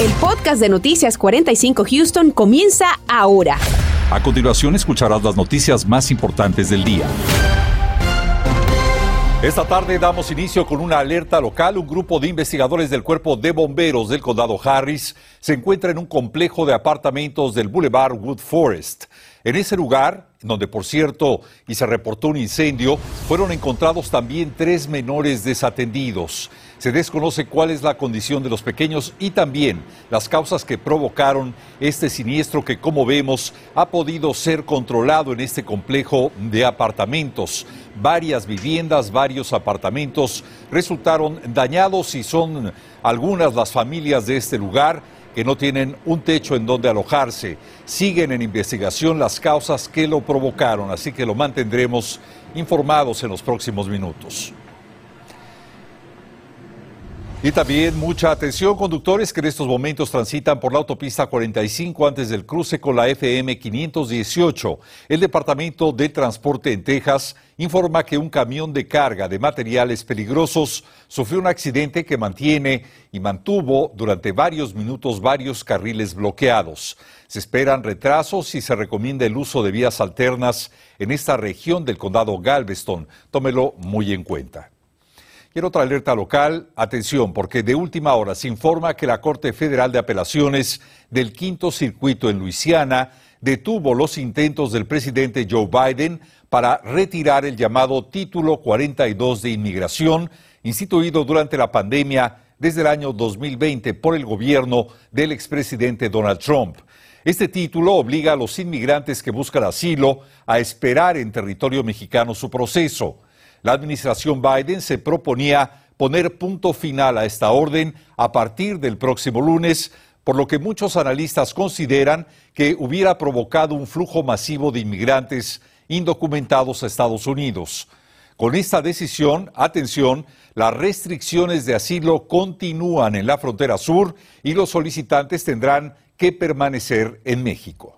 El podcast de Noticias 45 Houston comienza ahora. A continuación escucharás las noticias más importantes del día. Esta tarde damos inicio con una alerta local. Un grupo de investigadores del Cuerpo de Bomberos del Condado Harris se encuentra en un complejo de apartamentos del Boulevard Wood Forest. En ese lugar, donde por cierto y se reportó un incendio, fueron encontrados también tres menores desatendidos. Se desconoce cuál es la condición de los pequeños y también las causas que provocaron este siniestro que, como vemos, ha podido ser controlado en este complejo de apartamentos. Varias viviendas, varios apartamentos resultaron dañados y son algunas las familias de este lugar que no tienen un techo en donde alojarse. Siguen en investigación las causas que lo provocaron, así que lo mantendremos informados en los próximos minutos. Y también mucha atención, conductores que en estos momentos transitan por la autopista 45 antes del cruce con la FM 518. El Departamento de Transporte en Texas informa que un camión de carga de materiales peligrosos sufrió un accidente que mantiene y mantuvo durante varios minutos varios carriles bloqueados. Se esperan retrasos y se recomienda el uso de vías alternas en esta región del condado Galveston. Tómelo muy en cuenta. En otra alerta local, atención, porque de última hora se informa que la Corte Federal de Apelaciones del Quinto Circuito en Luisiana detuvo los intentos del presidente Joe Biden para retirar el llamado Título 42 de Inmigración, instituido durante la pandemia desde el año 2020 por el gobierno del expresidente Donald Trump. Este título obliga a los inmigrantes que buscan asilo a esperar en territorio mexicano su proceso. La administración Biden se proponía poner punto final a esta orden a partir del próximo lunes, por lo que muchos analistas consideran que hubiera provocado un flujo masivo de inmigrantes indocumentados a Estados Unidos. Con esta decisión, atención, las restricciones de asilo continúan en la frontera sur y los solicitantes tendrán que permanecer en México.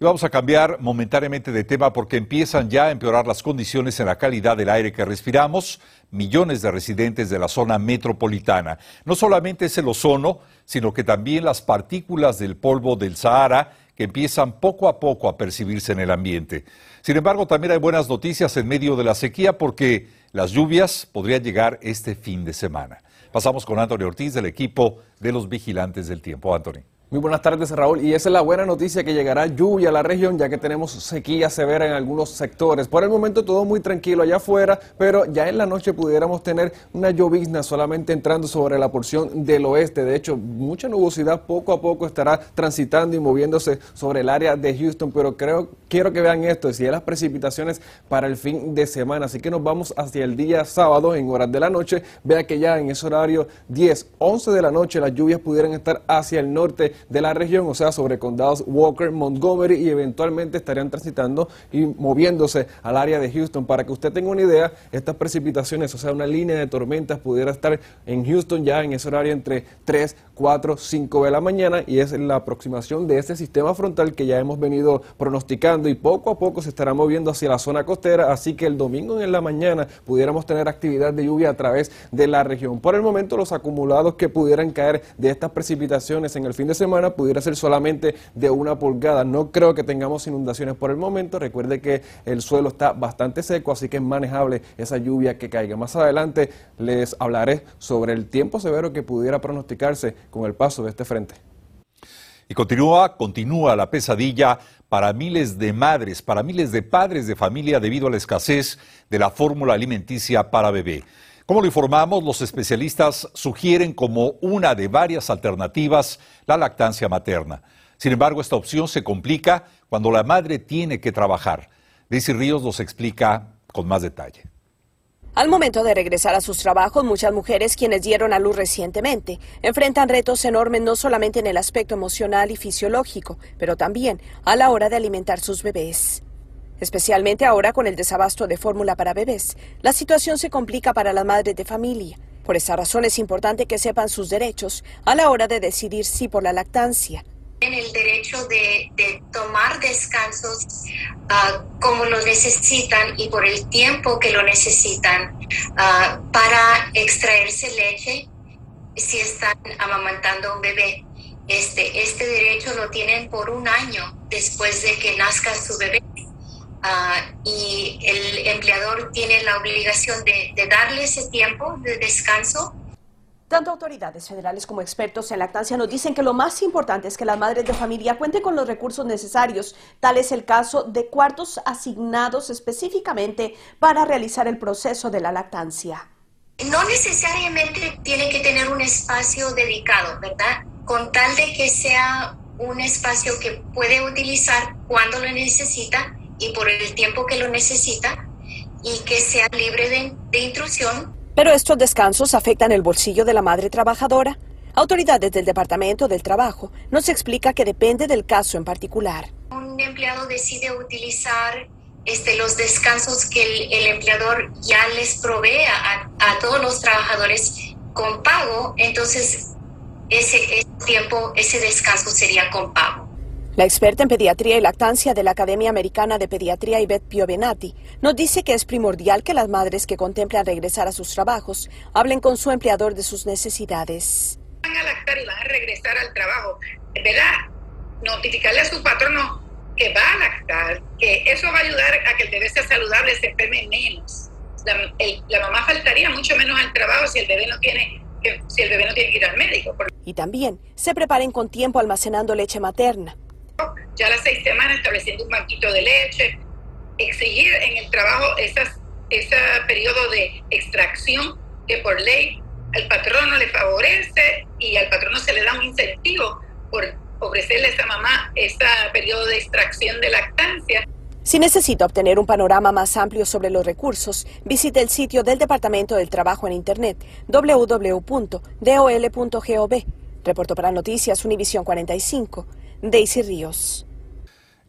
Y vamos a cambiar momentáneamente de tema porque empiezan ya a empeorar las condiciones en la calidad del aire que respiramos. Millones de residentes de la zona metropolitana. No solamente es el ozono, sino que también las partículas del polvo del Sahara que empiezan poco a poco a percibirse en el ambiente. Sin embargo, también hay buenas noticias en medio de la sequía porque las lluvias podrían llegar este fin de semana. Pasamos con Antonio Ortiz del equipo de los vigilantes del tiempo. Anthony. Muy buenas tardes, Raúl. Y esa es la buena noticia que llegará lluvia a la región, ya que tenemos sequía severa en algunos sectores. Por el momento todo muy tranquilo allá afuera, pero ya en la noche pudiéramos tener una llovizna solamente entrando sobre la porción del oeste. De hecho, mucha nubosidad poco a poco estará transitando y moviéndose sobre el área de Houston, pero creo, quiero que vean esto, hay las precipitaciones para el fin de semana. Así que nos vamos hacia el día sábado en horas de la noche. Vea que ya en ese horario 10, 11 de la noche las lluvias pudieran estar hacia el norte de la región, o sea, sobre condados Walker, Montgomery y eventualmente estarían transitando y moviéndose al área de Houston. Para que usted tenga una idea, estas precipitaciones, o sea, una línea de tormentas pudiera estar en Houston ya en ese horario entre 3, 4, 5 de la mañana y es la aproximación de este sistema frontal que ya hemos venido pronosticando y poco a poco se estará moviendo hacia la zona costera, así que el domingo en la mañana pudiéramos tener actividad de lluvia a través de la región. Por el momento los acumulados que pudieran caer de estas precipitaciones en el fin de semana pudiera ser solamente de una pulgada. No creo que tengamos inundaciones por el momento. Recuerde que el suelo está bastante seco, así que es manejable esa lluvia que caiga. Más adelante les hablaré sobre el tiempo severo que pudiera pronosticarse con el paso de este frente. Y continúa, continúa la pesadilla para miles de madres, para miles de padres de familia debido a la escasez de la fórmula alimenticia para bebé. Como lo informamos, los especialistas sugieren como una de varias alternativas la lactancia materna. Sin embargo, esta opción se complica cuando la madre tiene que trabajar. Daisy Ríos nos explica con más detalle. Al momento de regresar a sus trabajos, muchas mujeres quienes dieron a luz recientemente enfrentan retos enormes no solamente en el aspecto emocional y fisiológico, pero también a la hora de alimentar sus bebés especialmente ahora con el desabasto de fórmula para bebés. La situación se complica para las madres de familia. Por esa razón es importante que sepan sus derechos a la hora de decidir sí por la lactancia. En el derecho de, tomar descansos ah, como lo necesitan y por el tiempo que lo necesitan ah, para extraerse leche si están amamantando a un bebé. Este, este derecho lo tienen por un año después de que nazca su bebé. Ah, y el empleador tiene la obligación de, de darle ese tiempo de descanso tanto autoridades federales como expertos en lactancia nos dicen que lo más importante es que las madres de familia cuenten con los recursos necesarios. Tal es el caso de cuartos asignados específicamente para realizar el proceso de la lactancia. No necesariamente tiene que tener un espacio dedicado, ¿verdad? Con tal de que sea un espacio que puede utilizar cuando lo necesita y por el tiempo que lo necesita y que sea libre de, de intrusión pero estos descansos afectan el bolsillo de la madre trabajadora. Autoridades del Departamento del Trabajo nos explica que depende del caso en particular. Un empleado decide utilizar este, los descansos que el, empleador ya les provee a, todos los trabajadores con pago, entonces ese tiempo, ese descanso sería con pago. La experta en pediatría y lactancia de la Academia Americana de Pediatría, Ivette Piovenati, nos dice que es primordial que las madres que contemplan regresar a sus trabajos hablen con su empleador de sus necesidades. Van a lactar y van a regresar al trabajo, ¿verdad? Notificarle a su patrono que va a lactar, que eso va a ayudar a que el bebé sea saludable, se enferme menos. La, la mamá faltaría mucho menos al trabajo si el bebé no tiene si el bebé no tiene que ir al médico. Y también se preparen con tiempo almacenando leche materna ya a las seis semanas estableciendo un banquito de leche, exigir en el trabajo esas, ese periodo de extracción que por ley al patrono le favorece y al patrono se le da un incentivo por ofrecerle a esa mamá ese periodo de extracción de lactancia. Si necesita obtener un panorama más amplio sobre los recursos, visite el sitio del Departamento del Trabajo en Internet www.dol.gov. Reporto para Noticias Univisión 45. Daisy Ríos.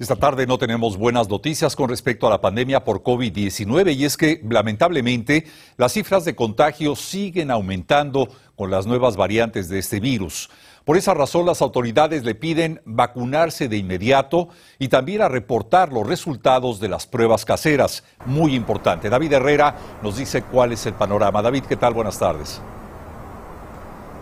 Esta tarde no tenemos buenas noticias con respecto a la pandemia por COVID-19 y es que lamentablemente las cifras de contagio siguen aumentando con las nuevas variantes de este virus. Por esa razón las autoridades le piden vacunarse de inmediato y también a reportar los resultados de las pruebas caseras. Muy importante. David Herrera nos dice cuál es el panorama. David, ¿qué tal? Buenas tardes.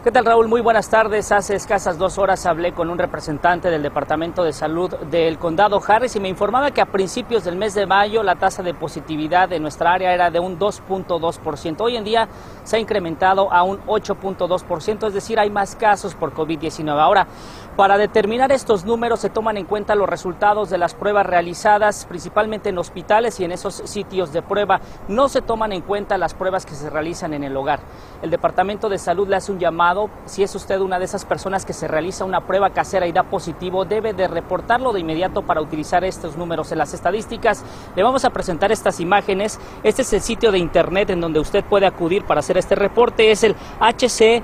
¿Qué tal Raúl? Muy buenas tardes. Hace escasas dos horas hablé con un representante del Departamento de Salud del Condado Harris y me informaba que a principios del mes de mayo la tasa de positividad de nuestra área era de un 2.2%. Hoy en día se ha incrementado a un 8.2%, es decir, hay más casos por COVID-19. Ahora, para determinar estos números se toman en cuenta los resultados de las pruebas realizadas principalmente en hospitales y en esos sitios de prueba. No se toman en cuenta las pruebas que se realizan en el hogar. El Departamento de Salud le hace un llamado si es usted una de esas personas que se realiza una prueba casera y da positivo, debe de reportarlo de inmediato para utilizar estos números en las estadísticas. Le vamos a presentar estas imágenes. Este es el sitio de internet en donde usted puede acudir para hacer este reporte. Es el hcphtx.org,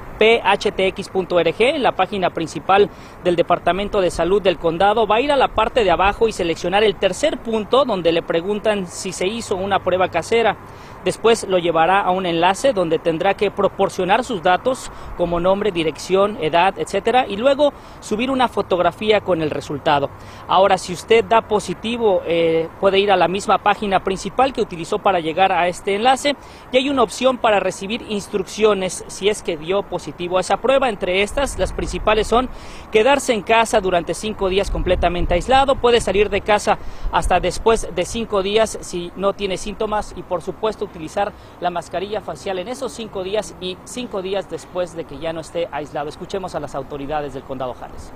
la página principal del Departamento de Salud del Condado. Va a ir a la parte de abajo y seleccionar el tercer punto donde le preguntan si se hizo una prueba casera. Después lo llevará a un enlace donde tendrá que proporcionar sus datos como nombre, dirección, edad, etcétera, y luego subir una fotografía con el resultado. Ahora, si usted da positivo, eh, puede ir a la misma página principal que utilizó para llegar a este enlace y hay una opción para recibir instrucciones si es que dio positivo a esa prueba. Entre estas, las principales son quedarse en casa durante cinco días completamente aislado, puede salir de casa hasta después de cinco días si no tiene síntomas y por supuesto utilizar la mascarilla facial en esos cinco días y cinco días después de que ya no esté aislado. Escuchemos a las autoridades del condado Harris.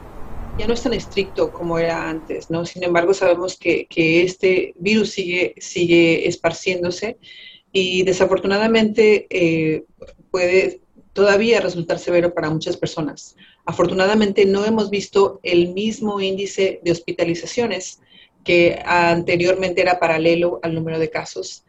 Ya no es tan estricto como era antes, ¿no? Sin embargo, sabemos que, que este virus sigue, sigue esparciéndose y desafortunadamente eh, puede todavía resultar severo para muchas personas. Afortunadamente no hemos visto el mismo índice de hospitalizaciones que anteriormente era paralelo al número de casos.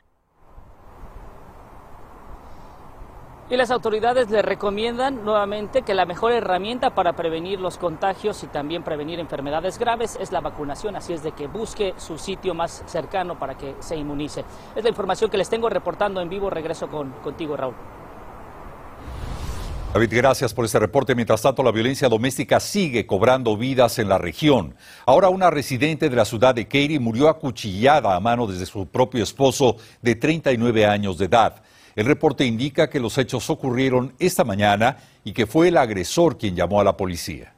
Y las autoridades le recomiendan nuevamente que la mejor herramienta para prevenir los contagios y también prevenir enfermedades graves es la vacunación, así es de que busque su sitio más cercano para que se inmunice. Es la información que les tengo reportando en vivo. Regreso con, contigo, Raúl. David, gracias por este reporte. Mientras tanto, la violencia doméstica sigue cobrando vidas en la región. Ahora una residente de la ciudad de Katy murió acuchillada a mano desde su propio esposo de 39 años de edad. El reporte indica que los hechos ocurrieron esta mañana y que fue el agresor quien llamó a la policía.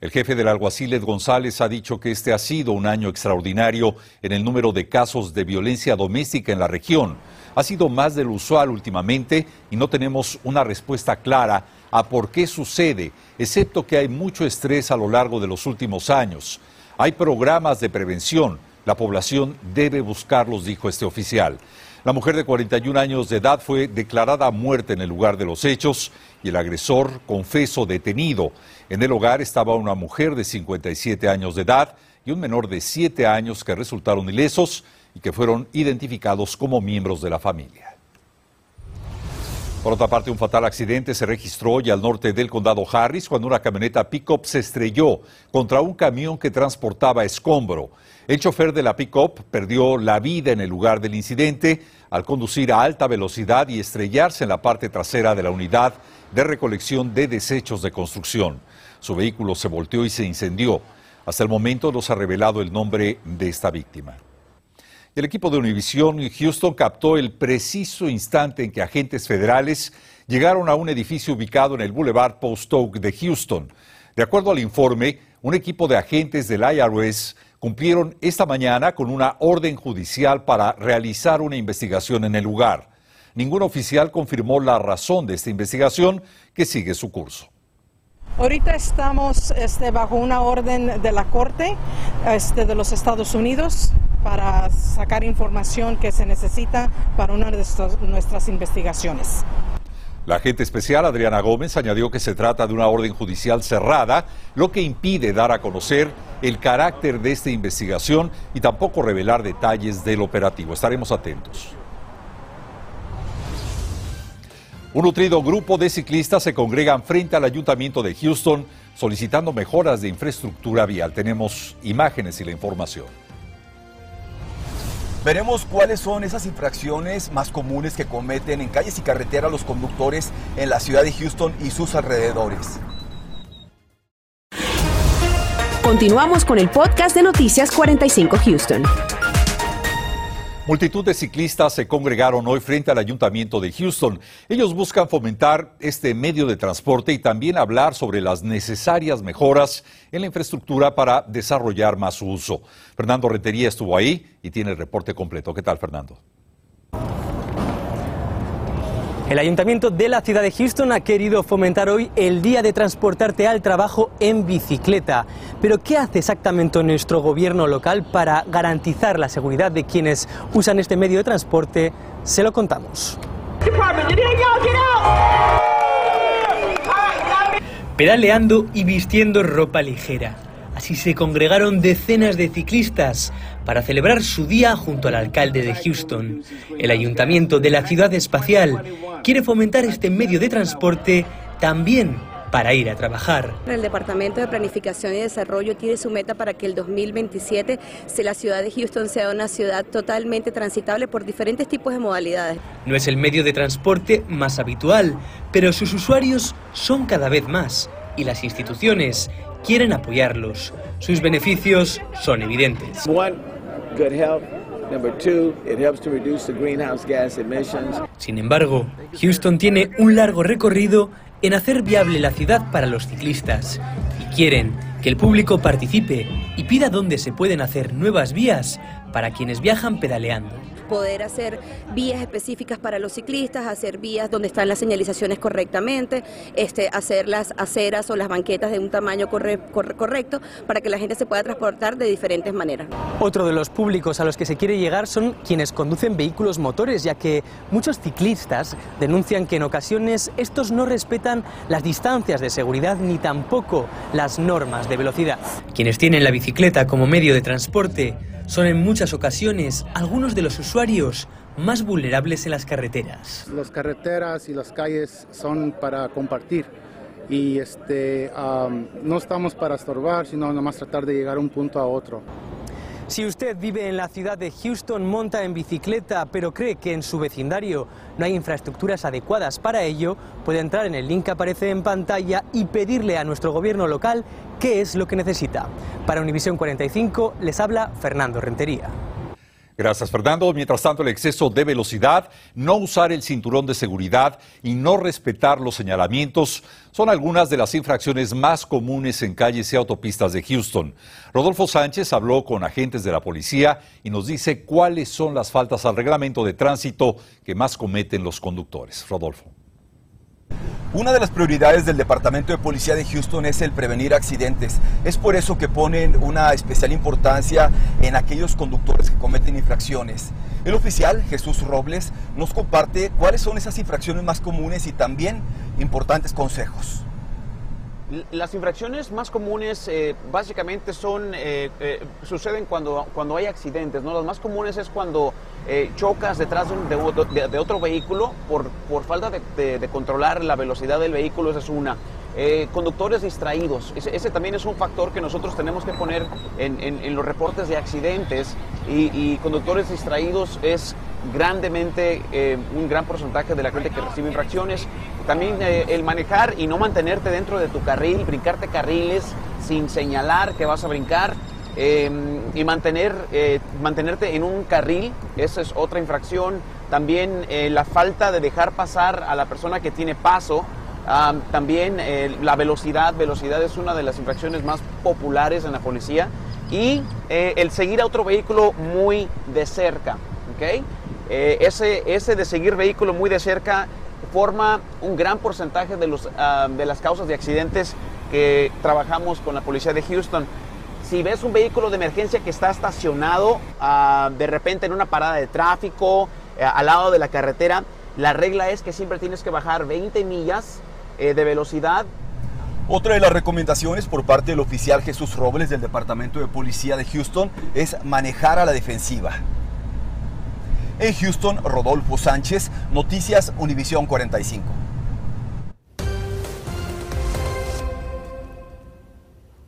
El jefe del alguacil Ed González ha dicho que este ha sido un año extraordinario en el número de casos de violencia doméstica en la región. Ha sido más del usual últimamente y no tenemos una respuesta clara a por qué sucede, excepto que hay mucho estrés a lo largo de los últimos años. Hay programas de prevención. La población debe buscarlos, dijo este oficial. La mujer de 41 años de edad fue declarada muerta en el lugar de los hechos y el agresor confeso detenido. En el hogar estaba una mujer de 57 años de edad y un menor de 7 años que resultaron ilesos y que fueron identificados como miembros de la familia. Por otra parte, un fatal accidente se registró hoy al norte del condado Harris cuando una camioneta pick-up se estrelló contra un camión que transportaba escombro. El chofer de la pick-up perdió la vida en el lugar del incidente al conducir a alta velocidad y estrellarse en la parte trasera de la unidad de recolección de desechos de construcción. Su vehículo se volteó y se incendió. Hasta el momento no se ha revelado el nombre de esta víctima. El equipo de Univision Houston captó el preciso instante en que agentes federales llegaron a un edificio ubicado en el Boulevard Post Oak de Houston. De acuerdo al informe, un equipo de agentes del IRS cumplieron esta mañana con una orden judicial para realizar una investigación en el lugar. Ningún oficial confirmó la razón de esta investigación que sigue su curso. Ahorita estamos este, bajo una orden de la Corte este, de los Estados Unidos para sacar información que se necesita para una de nuestras investigaciones. La agente especial Adriana Gómez añadió que se trata de una orden judicial cerrada, lo que impide dar a conocer el carácter de esta investigación y tampoco revelar detalles del operativo. Estaremos atentos. Un nutrido grupo de ciclistas se congregan frente al ayuntamiento de Houston solicitando mejoras de infraestructura vial. Tenemos imágenes y la información. Veremos cuáles son esas infracciones más comunes que cometen en calles y carreteras los conductores en la ciudad de Houston y sus alrededores. Continuamos con el podcast de Noticias 45 Houston. Multitud de ciclistas se congregaron hoy frente al ayuntamiento de Houston. Ellos buscan fomentar este medio de transporte y también hablar sobre las necesarias mejoras en la infraestructura para desarrollar más su uso. Fernando Rentería estuvo ahí y tiene el reporte completo. ¿Qué tal, Fernando? El ayuntamiento de la ciudad de Houston ha querido fomentar hoy el día de transportarte al trabajo en bicicleta. Pero ¿qué hace exactamente nuestro gobierno local para garantizar la seguridad de quienes usan este medio de transporte? Se lo contamos. Pedaleando y vistiendo ropa ligera. Así se congregaron decenas de ciclistas para celebrar su día junto al alcalde de Houston. El ayuntamiento de la ciudad espacial quiere fomentar este medio de transporte también para ir a trabajar. El Departamento de Planificación y Desarrollo tiene su meta para que el 2027 se la ciudad de Houston sea una ciudad totalmente transitable por diferentes tipos de modalidades. No es el medio de transporte más habitual, pero sus usuarios son cada vez más y las instituciones quieren apoyarlos. Sus beneficios son evidentes. Sin embargo, Houston tiene un largo recorrido en hacer viable la ciudad para los ciclistas y quieren que el público participe y pida dónde se pueden hacer nuevas vías para quienes viajan pedaleando poder hacer vías específicas para los ciclistas, hacer vías donde están las señalizaciones correctamente, este, hacer las aceras o las banquetas de un tamaño correcto para que la gente se pueda transportar de diferentes maneras. Otro de los públicos a los que se quiere llegar son quienes conducen vehículos motores, ya que muchos ciclistas denuncian que en ocasiones estos no respetan las distancias de seguridad ni tampoco las normas de velocidad. Quienes tienen la bicicleta como medio de transporte son en muchas ocasiones algunos de los usuarios más vulnerables en las carreteras. Las carreteras y las calles son para compartir y este, no estamos para estorbar, sino nomás tratar de llegar de un punto a otro. Si usted vive en la ciudad de Houston, monta en bicicleta, pero cree que en su vecindario no hay infraestructuras adecuadas para ello, puede entrar en el link que aparece en pantalla y pedirle a nuestro gobierno local qué es lo que necesita. Para Univisión 45 les habla Fernando Rentería. Gracias, Fernando. Mientras tanto, el exceso de velocidad, no usar el cinturón de seguridad y no respetar los señalamientos son algunas de las infracciones más comunes en calles y autopistas de Houston. Rodolfo Sánchez habló con agentes de la policía y nos dice cuáles son las faltas al reglamento de tránsito que más cometen los conductores. Rodolfo. Una de las prioridades del Departamento de Policía de Houston es el prevenir accidentes. Es por eso que ponen una especial importancia en aquellos conductores que cometen infracciones. El oficial Jesús Robles nos comparte cuáles son esas infracciones más comunes y también importantes consejos. Las infracciones más comunes eh, básicamente son, eh, eh, suceden cuando, cuando hay accidentes, ¿no? Las más comunes es cuando chocas detrás de, de, otro vehículo por, por falta de, controlar la velocidad del vehículo, esa es una. conductores distraídos, ese, también es un factor que nosotros tenemos que poner en, los reportes de accidentes y, conductores distraídos es grandemente un gran porcentaje de la gente que recibe infracciones. También eh, el manejar y no mantenerte dentro de tu carril, brincarte carriles sin señalar que vas a brincar. Em, y mantener, eh, mantenerte en un carril, esa es otra infracción. También eh, la falta de dejar pasar a la persona que tiene paso. también la velocidad, velocidad es una de las infracciones más populares en la policía. Y el seguir a otro vehículo muy de cerca. ¿okay? ese, ese de seguir vehículo muy de cerca forma un gran porcentaje de, los, ah, de las causas de accidentes que trabajamos con la policía de Houston. Si ves un vehículo de emergencia que está estacionado ah, de repente en una parada de tráfico, eh, al lado de la carretera, la regla es que siempre tienes que bajar 20 millas eh, de velocidad otra de las recomendaciones por parte del oficial Jesús Robles del Departamento de Policía de Houston es manejar a la defensiva. En Houston, Rodolfo Sánchez, Noticias Univisión 45.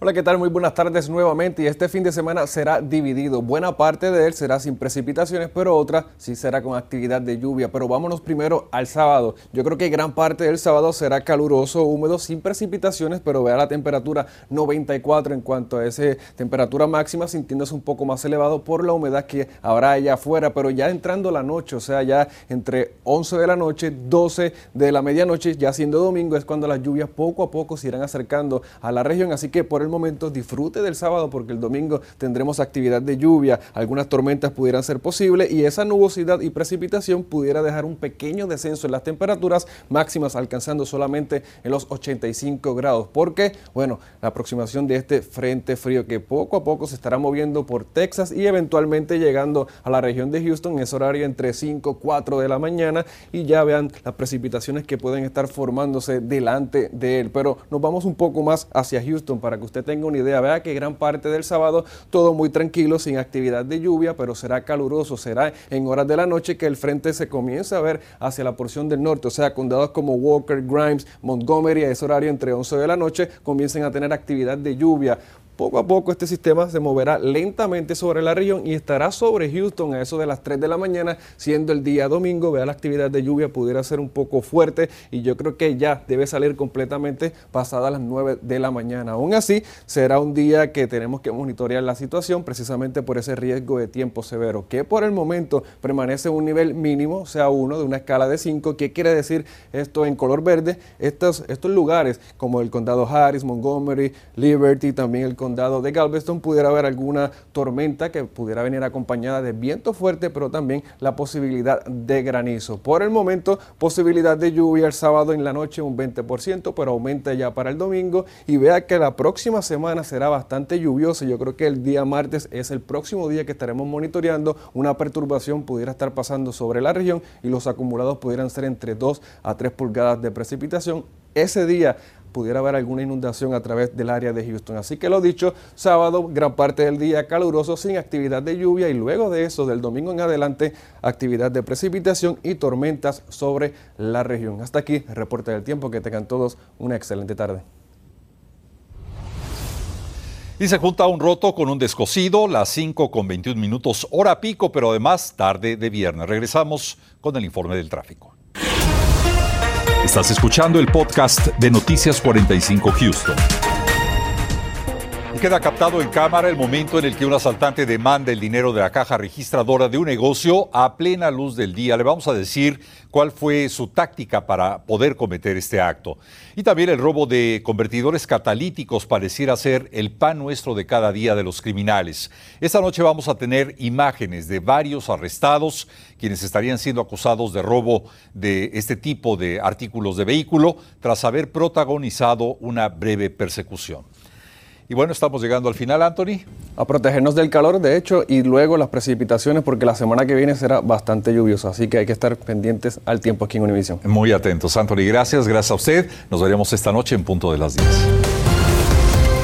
Hola, ¿qué tal? Muy buenas tardes nuevamente y este fin de semana será dividido. Buena parte de él será sin precipitaciones, pero otra sí será con actividad de lluvia. Pero vámonos primero al sábado. Yo creo que gran parte del sábado será caluroso, húmedo, sin precipitaciones, pero vea la temperatura 94 en cuanto a esa temperatura máxima, sintiéndose un poco más elevado por la humedad que habrá allá afuera. Pero ya entrando la noche, o sea, ya entre 11 de la noche, 12 de la medianoche, ya siendo domingo, es cuando las lluvias poco a poco se irán acercando a la región. Así que por el momento disfrute del sábado porque el domingo tendremos actividad de lluvia, algunas tormentas pudieran ser posibles y esa nubosidad y precipitación pudiera dejar un pequeño descenso en las temperaturas máximas alcanzando solamente en los 85 grados. porque Bueno, la aproximación de este frente frío que poco a poco se estará moviendo por Texas y eventualmente llegando a la región de Houston en ese horario entre 5 4 de la mañana y ya vean las precipitaciones que pueden estar formándose delante de él. Pero nos vamos un poco más hacia Houston para que usted tenga una idea. Vea que gran parte del sábado todo muy tranquilo, sin actividad de lluvia, pero será caluroso, será en horas de la noche que el frente se comienza a ver hacia la porción del norte, o sea, condados como Walker, Grimes, Montgomery, a ese horario entre 11 de la noche, comiencen a tener actividad de lluvia. Poco a poco este sistema se moverá lentamente sobre la región y estará sobre Houston a eso de las 3 de la mañana, siendo el día domingo. Vea la actividad de lluvia pudiera ser un poco fuerte y yo creo que ya debe salir completamente pasada las 9 de la mañana. Aún así, será un día que tenemos que monitorear la situación precisamente por ese riesgo de tiempo severo, que por el momento permanece en un nivel mínimo, sea, uno de una escala de 5. ¿Qué quiere decir esto en color verde? Estos, estos lugares como el condado Harris, Montgomery, Liberty, también el condado de Galveston pudiera haber alguna tormenta que pudiera venir acompañada de viento fuerte, pero también la posibilidad de granizo. Por el momento, posibilidad de lluvia el sábado en la noche un 20%, pero aumenta ya para el domingo y vea que la próxima semana será bastante lluviosa. Yo creo que el día martes es el próximo día que estaremos monitoreando. Una perturbación pudiera estar pasando sobre la región y los acumulados pudieran ser entre 2 a 3 pulgadas de precipitación. Ese día pudiera haber alguna inundación a través del área de Houston. Así que lo dicho, sábado, gran parte del día caluroso sin actividad de lluvia y luego de eso, del domingo en adelante, actividad de precipitación y tormentas sobre la región. Hasta aquí reporte del tiempo. Que tengan todos una excelente tarde. Y se junta un roto con un descosido, las 5 con 21 minutos, hora pico, pero además tarde de viernes. Regresamos con el informe del tráfico. Estás escuchando el podcast de Noticias 45 Houston. Queda captado en cámara el momento en el que un asaltante demanda el dinero de la caja registradora de un negocio a plena luz del día. Le vamos a decir cuál fue su táctica para poder cometer este acto. Y también el robo de convertidores catalíticos pareciera ser el pan nuestro de cada día de los criminales. Esta noche vamos a tener imágenes de varios arrestados quienes estarían siendo acusados de robo de este tipo de artículos de vehículo tras haber protagonizado una breve persecución. Y bueno, estamos llegando al final, Anthony. A protegernos del calor, de hecho, y luego las precipitaciones, porque la semana que viene será bastante lluviosa, así que hay que estar pendientes al tiempo aquí en Univisión. Muy atentos, Anthony. Gracias, gracias a usted. Nos veremos esta noche en punto de las 10.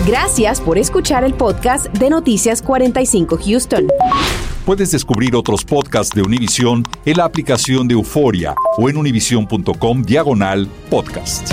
Gracias por escuchar el podcast de Noticias 45 Houston. Puedes descubrir otros podcasts de Univision en la aplicación de Euforia o en univision.com diagonal podcast.